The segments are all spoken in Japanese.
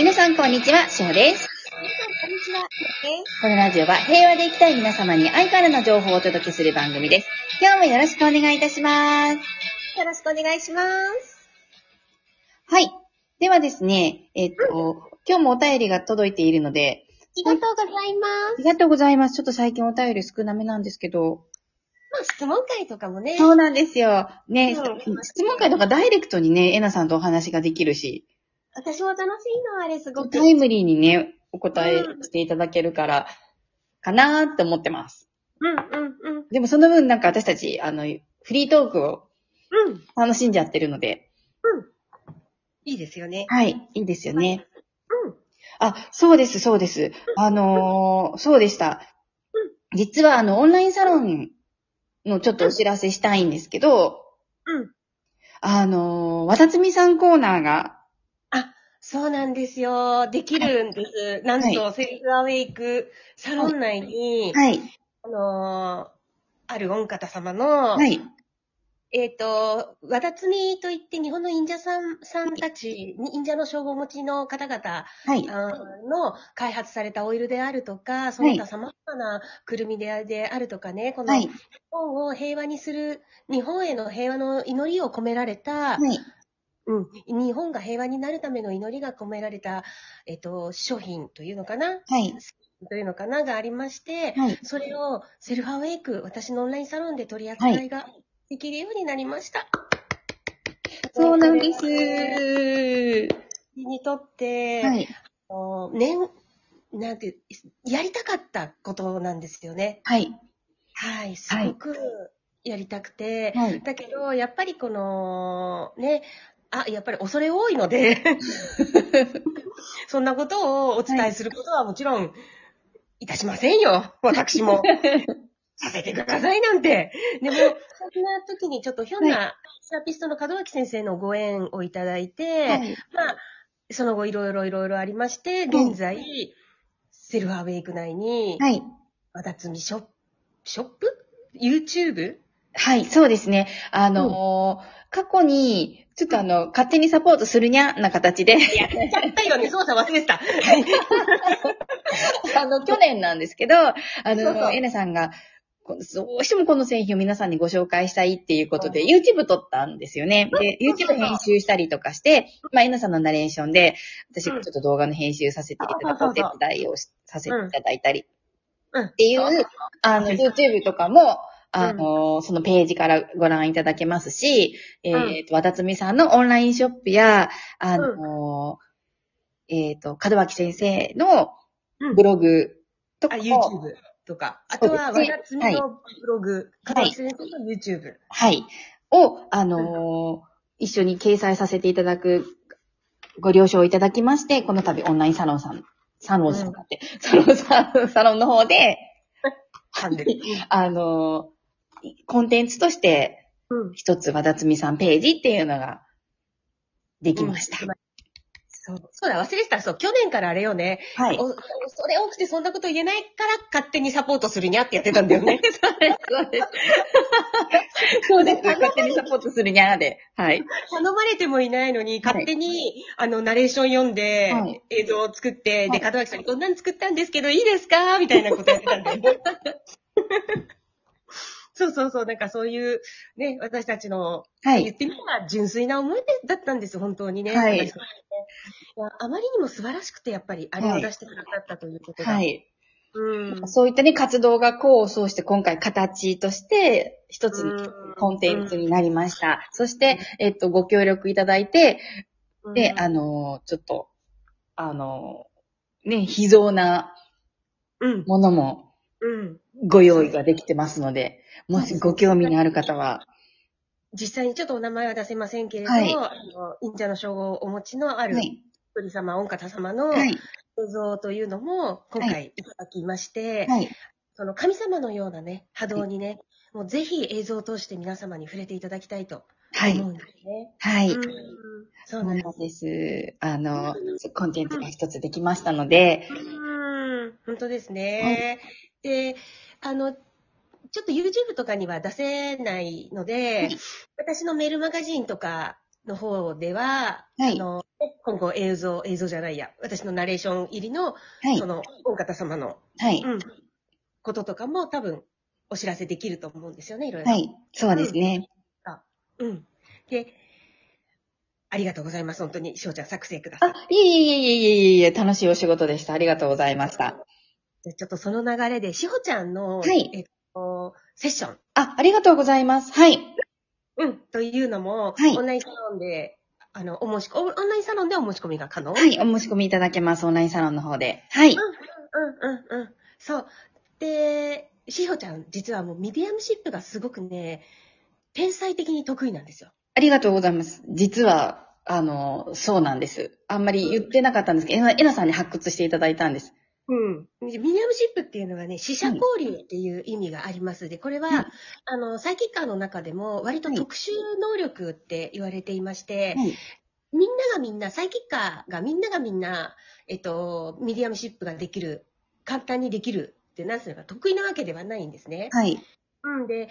皆さんこんにちは、しほです。こんにちは。このラジオは平和で生きたい皆様に愛からの情報をお届けする番組です。今日もよろしくお願いいたします。よろしくお願いします。はい。ではですね、えっと、今日もお便りが届いているので、ありがとうございまありがとうございます。ちょっと最近お便り少なめなんですけど。す。まあ、質問会とかもね。そうなんですよ。ね、うん質問会とかダイレクトにね、えなさんとお話ができるし、私も楽しいの、あれすごく。タイムリーにね、お答えしていただけるから、かなーって思ってます。うん、うん、うん。でもその分なんか私たち、あの、フリートークをうん。楽しんじゃってるので、いいですよね。はい、いいですよね。うん。あ、そうです、そうです。あのーそうでした。実はあの、オンラインサロンのちょっとお知らせしたいんですけど、うん。あのーわたつみさんコーナーが、そうなんですよ。できるんです。なんと、はセルフアウェイクサロン内に、はい、あのーある御方様の、はい、えっ、と、わだつみといって日本の忍者さんさんたち、忍者の称号持ちの方々はい、あの開発されたオイルであるとか、その他様々なくるみでであるとかね、このはい。日、本を平和にする、日本への平和の祈りを込められた、はい、うん、日本が平和になるための祈りが込められた、えっと、商品というのかな？はい、というのかながありまして、はい。それをセルフアウェイク、私のオンラインサロンで取り扱いができるようになりました。そうなんです。にとって、はい、あの年、なんてやりたかったことなんですよね。はい、はい、すごくやりたくて、はい。だけど、やっぱりこの、ね、あ、やっぱり恐れ多いので、そんなことをお伝えすることはもちろん、いたしませんよ、私も。させてくださいなんて。でも、そんな時にちょっとひょんな、セラピストの門脇先生のご縁をいただいて、はい、まあ、その後いろいろいろいろありまして、はい現在、セルフアウェイク内に、はい。わだつみショップ、ショップ ?YouTube? はい、そうですね。あのー過去に、ちょっとあの、勝手にサポートするにゃな形で、やっちゃったよね、そうさ、忘れてた。あの、去年なんですけど、あの、エナさんが、こどうしてもこの製品を皆さんにご紹介したいっていうことで、YouTube 撮ったんですよね。で、YouTube 編集したりとかして、まあ、エナさんのナレーションで、私がちょっと動画の編集させていただくお手伝いをしさせていただいたりうん。っていう。あの、YouTube とかも、あの、そのページからご覧いただけますし、えっ、と、わたつみさんのオンラインショップや、あの、えっ、と、門脇先生のうん。ブログとあ、かも、YouTube とか。あとは、わだつみのブログ、はい。門脇先生の YouTube。はい。を、あのー一緒に掲載させていただく、ご了承いただきまして、この度オンラインサロンさん、サロンさんだって、サロンさん、サロンの方で。あのーコンテンツとして、うん。一つ和田つみさんページっていうのが、できました。そう。そうだ、忘れてた。そう、去年からあれよね。はい。おそれ多くてそんなこと言えないから勝手にサポートするにゃってやってたんだよね。そうです。そうです。勝手にサポートするにゃーで。はい。頼まれてもいないのに、勝手に、あの、ナレーション読んで、はい映像を作って、で、はい門脇さんにこんなん作ったんですけど、いいですか？みたいなことやってたんだよね。そうそうそう、なんかそういう、ね、私たちの、はい。言ってみれば純粋な思いだったんです、本当にね。はいいやあまりにも素晴らしくて、やっぱり、あれを出してくださったということが。はい。うん。そういったね、活動が功を奏して今回形として一つコンテンツになりました。そして、えっと、ご協力いただいて、で、あの、ちょっと、あの、ね、秘蔵なうん。ものもうん。ご用意ができてますので、もしご興味のある方は、実際にちょっとお名前は出せませんけれど、はいあの、忍者の称号をお持ちのある、はい。一人様、御方様のはい。映像というのも今回いただきまして、はい。その神様のようなね、波動にね、もうぜひ映像を通して皆様に触れていただきたいとはい。思うんですね。はい。うんそそううなんです。あの、コンテンツが一つできましたので、うん、本当ですね。で、あの、ちょっと YouTube とかには出せないので、は い私のメールマガジンとかの方では、はいあの、で今後映像、映像じゃないや、私のナレーション入りの、はいそ。の、大方様の、はい。うん、こととかも多分、お知らせできると思うんですよね、いろいろ。はい。そうですね。うん。で、ありがとうございます。本当に、翔ちゃん作成ください。あ、いえいえいえいえいえいえ、楽しいお仕事でした。ありがとうございました。でちょっとその流れで、しほちゃんの、はいえっと、セッション、あ、ありがとうございます。はい。うん、というのも、はいオンラインサロンで、あの、お申し込、オンラインサロンでお申し込みが可能？はい。お申し込みいただけます。オンラインサロンの方で。はい。うんうんうん。そう。で、しほちゃん、実はもうミディアムシップがすごくね、天才的に得意なんですよ。ありがとうございます。実は、あの、そうなんです。あんまり言ってなかったんですけど、えなえなさんに発掘していただいたんです。うん。ミディアムシップっていうのはね、死者交流っていう意味があります。で、これは、はいあの、サイキッカーの中でも割と特殊能力って言われていまして、はい。みんながみんな、サイキッカーがみんながみんな、えっと、ミディアムシップができる、簡単にできるって、なんするか得意なわけではないんですね。はい。うんで、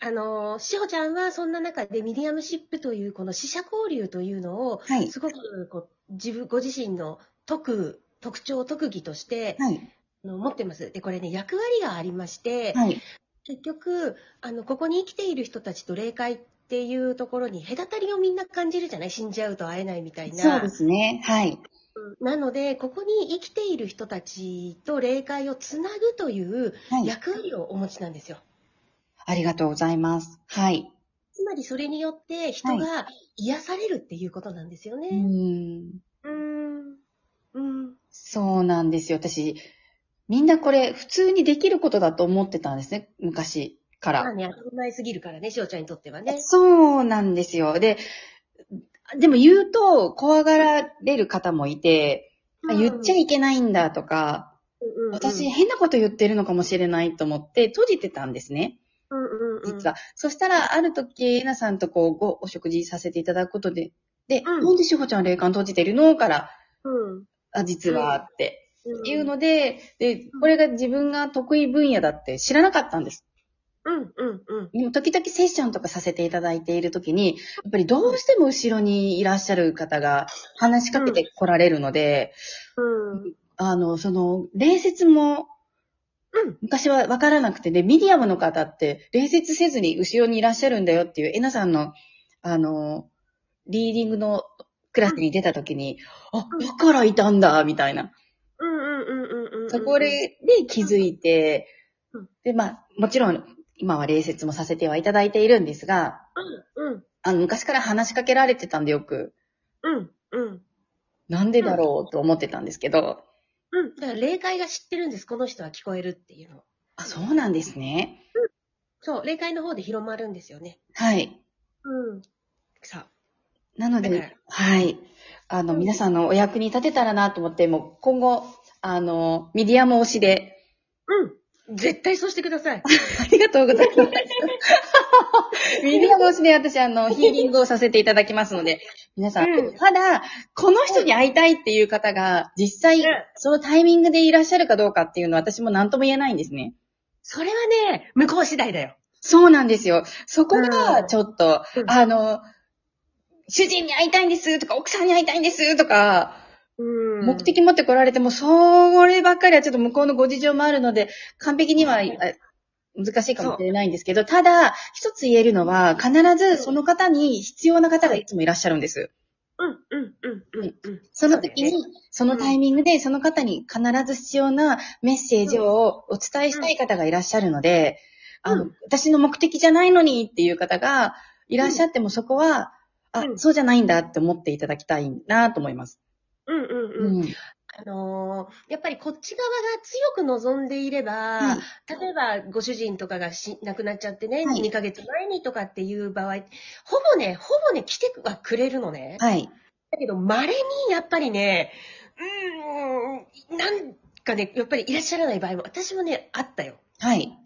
あの、しほちゃんはそんな中でミディアムシップというこの死者交流というのを、はい。すごくこう自分、ご自身の特、特徴、特技として、はい。あの持ってます。で、これね、役割がありまして、はい。結局、あの、ここに生きている人たちと霊界っていうところに隔たりをみんな感じるじゃない？死んじゃうと会えないみたいな。そうですね。はい。うんなので、ここに生きている人たちと霊界をつなぐというはい。役割をお持ちなんですよ。ありがとうございます。はい。つまりそれによって人が癒されるっていうことなんですようね。ん。うーん。うん。そうなんですよ。私、みんなこれ普通にできることだと思ってたんですね。昔から。まあね、当たり前すぎるからね、しおちゃんにとってはね。そうなんですよ。で、でも言うと怖がられる方もいて、あ言っちゃいけないんだとか、うんうん、私変なこと言ってるのかもしれないと思って閉じてたんですね。うんうんうん、実は。そしたら、ある時、えなさんとこう、ご、お食事させていただくことで、で、うんなんでしほちゃん霊感閉じてるの？から、うん。あ、実は、ってうん。いうので、で、これが自分が得意分野だって知らなかったんです。うんうんうん。でも時々セッションとかさせていただいている時に、やっぱりどうしても後ろにいらっしゃる方が話しかけて来られるので、うん。あの、その、礼節も、うん昔は分からなくて、で、ミディアムの方って、礼節せずに後ろにいらっしゃるんだよっていう、えなさんの、あの、リーディングのクラスに出た時に、あ、だからいたんだ、みたいな。うんうんうんうんうん。そこで気づいてうん、で、まあ、もちろん、今は礼節もさせてはいただいているんですが、うんうんあの、昔から話しかけられてたんでよく、うんうん。なんでだろうと思ってたんですけど、うん。だから霊界が知ってるんです。この人は聞こえるっていうの。あ、そうなんですね。そう、霊界の方で広まるんですよね。はい。うん。さなので、はい。あの、うん皆さんのお役に立てたらなと思って、もう今後、あの、ミディアム推しで、うん。絶対そうしてください。ありがとうございます。ミディアム推しで私、あの、ヒーリングをさせていただきますので、皆さん、うんただ、この人に会いたいっていう方が、実際うん、そのタイミングでいらっしゃるかどうかっていうのは私も何とも言えないんですね。それはね、向こう次第だよ。そうなんですよ。そこが、うんちょっと、うんあの、主人に会いたいんですとか、奥さんに会いたいんですとか、うん。目的持って来られても、そればっかりはちょっと向こうのご事情もあるので、完璧にはあ難しいかもしれないんですけど、ただ、一つ言えるのは、必ずその方に必要な方がいつもいらっしゃるんです。うん、うん、うん、うん、うん。その時にそのタイミングで、その方に必ず必要なメッセージをお伝えしたい方がいらっしゃるので、あのう、私の目的じゃないのにっていう方がいらっしゃっても、そこは、あう、んそうじゃないんだって思っていただきたいなと思います。うん、うん、うん。うん。あのーやっぱりこっち側が強く望んでいれば、はい例えばご主人とかがし亡くなっちゃってね、はい2ヶ月前にとかっていう場合、ほぼね、ほぼね、来てはくれるのね。はい。だけど、稀にやっぱりね、うーん、なんかね、やっぱりいらっしゃらない場合も、私もね、あったよ。はい。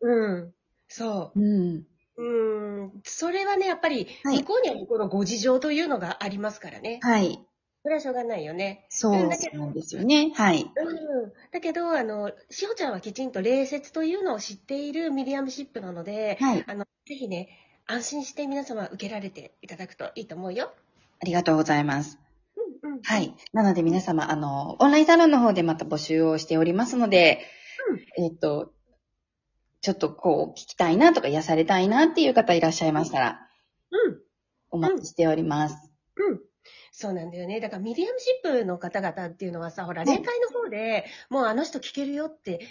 うん。そうん。う。うん。それはね、やっぱり、はい向こうには向こうのご事情というのがありますからね。はい。それはしょうがないよね。そうなんですよね。はい。うん。だけど、あの、しほちゃんはきちんと礼節というのを知っているミディアムシップなので、はい。あの、ぜひね、安心して皆様受けられていただくといいと思うよ。ありがとうございます。はい。なので皆様、あの、オンラインサロンの方でまた募集をしておりますので、えっ、と、ちょっとこう、聞きたいなとか癒されたいなっていう方いらっしゃいましたら、うん。お待ちしております。うん。そうなんだよね。だからミディアムシップの方々っていうのはさ、ほら、い霊界の方で、もうあの人聞けるよって、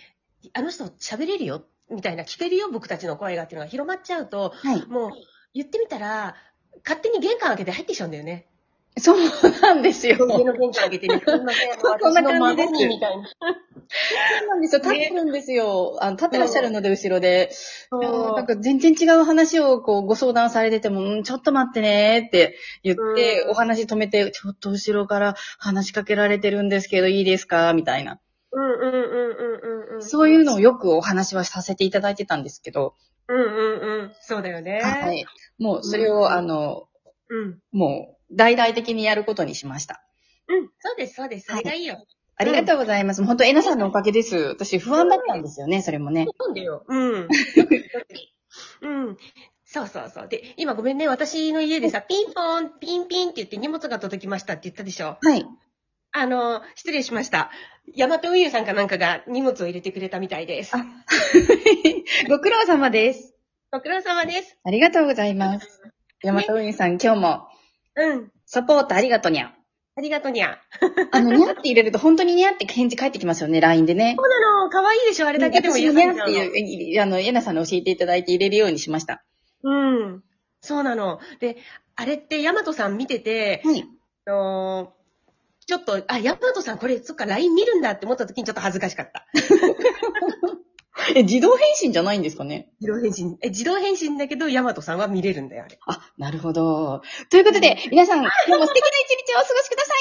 あの人喋れるよ、みたいな、聞けるよ、僕たちの声がっていうのが広まっちゃうと、はい。もう、言ってみたら、勝手に玄関開けて入ってきちゃうんだよね。そうなんですよ。家の玄関開けてね、こんなんな感じですみたいな。そうなんですよ。立ってるんですよ。あの、立ってらっしゃるので、後ろで。なんか全然違う話をこうご相談されてても、うんちょっと待ってねーって言って、うんお話止めて、ちょっと後ろから話しかけられてるんですけど、いいですか？みたいな。うんうんうんうんうんうん。そういうのをよくお話はさせていただいてたんですけど、うんうんうん。そうだよね。はい。もうそれを、うんあの、うん。もう大々的にやることにしました。うん。そうです、そうです。それがいいよ。ありがとうございます。本当、えなさんのおかげです。私不安だったんですよね、それもね。なんだよ。うん。うん。そうそうそう。で、今ごめんね、私の家でさ、ピンポン、ピンピンって言って荷物が届きましたって言ったでしょ？はい。あの、失礼しました。ヤマト運輸さんかなんかが荷物を入れてくれたみたいです。あ ご苦労様です。ご苦労様です。ありがとうございます。山田運輸さん、今日もうん。サポートありがとうにゃ。ありがとうにゃ。あの、にゃって入れると本当ににゃって返事返ってきますよね、LINE でね。そうなの、可愛いでしょあれだけでも私癒もにゃって。いう、あの、えなさんに教えていただいて入れるようにしました。うん。そうなの。で、あれってヤマトさん見てて、はい。あのーちょっと、あ、ヤマトさんこれ、そっか、LINE 見るんだって思った時にちょっと恥ずかしかった。え、自動返信じゃないんですかね？自動返信。え、自動返信だけど、ヤマトさんは見れるんだよ、あれ。あ、なるほど。ということで、皆さん、今日も素敵な一日をお過ごしください。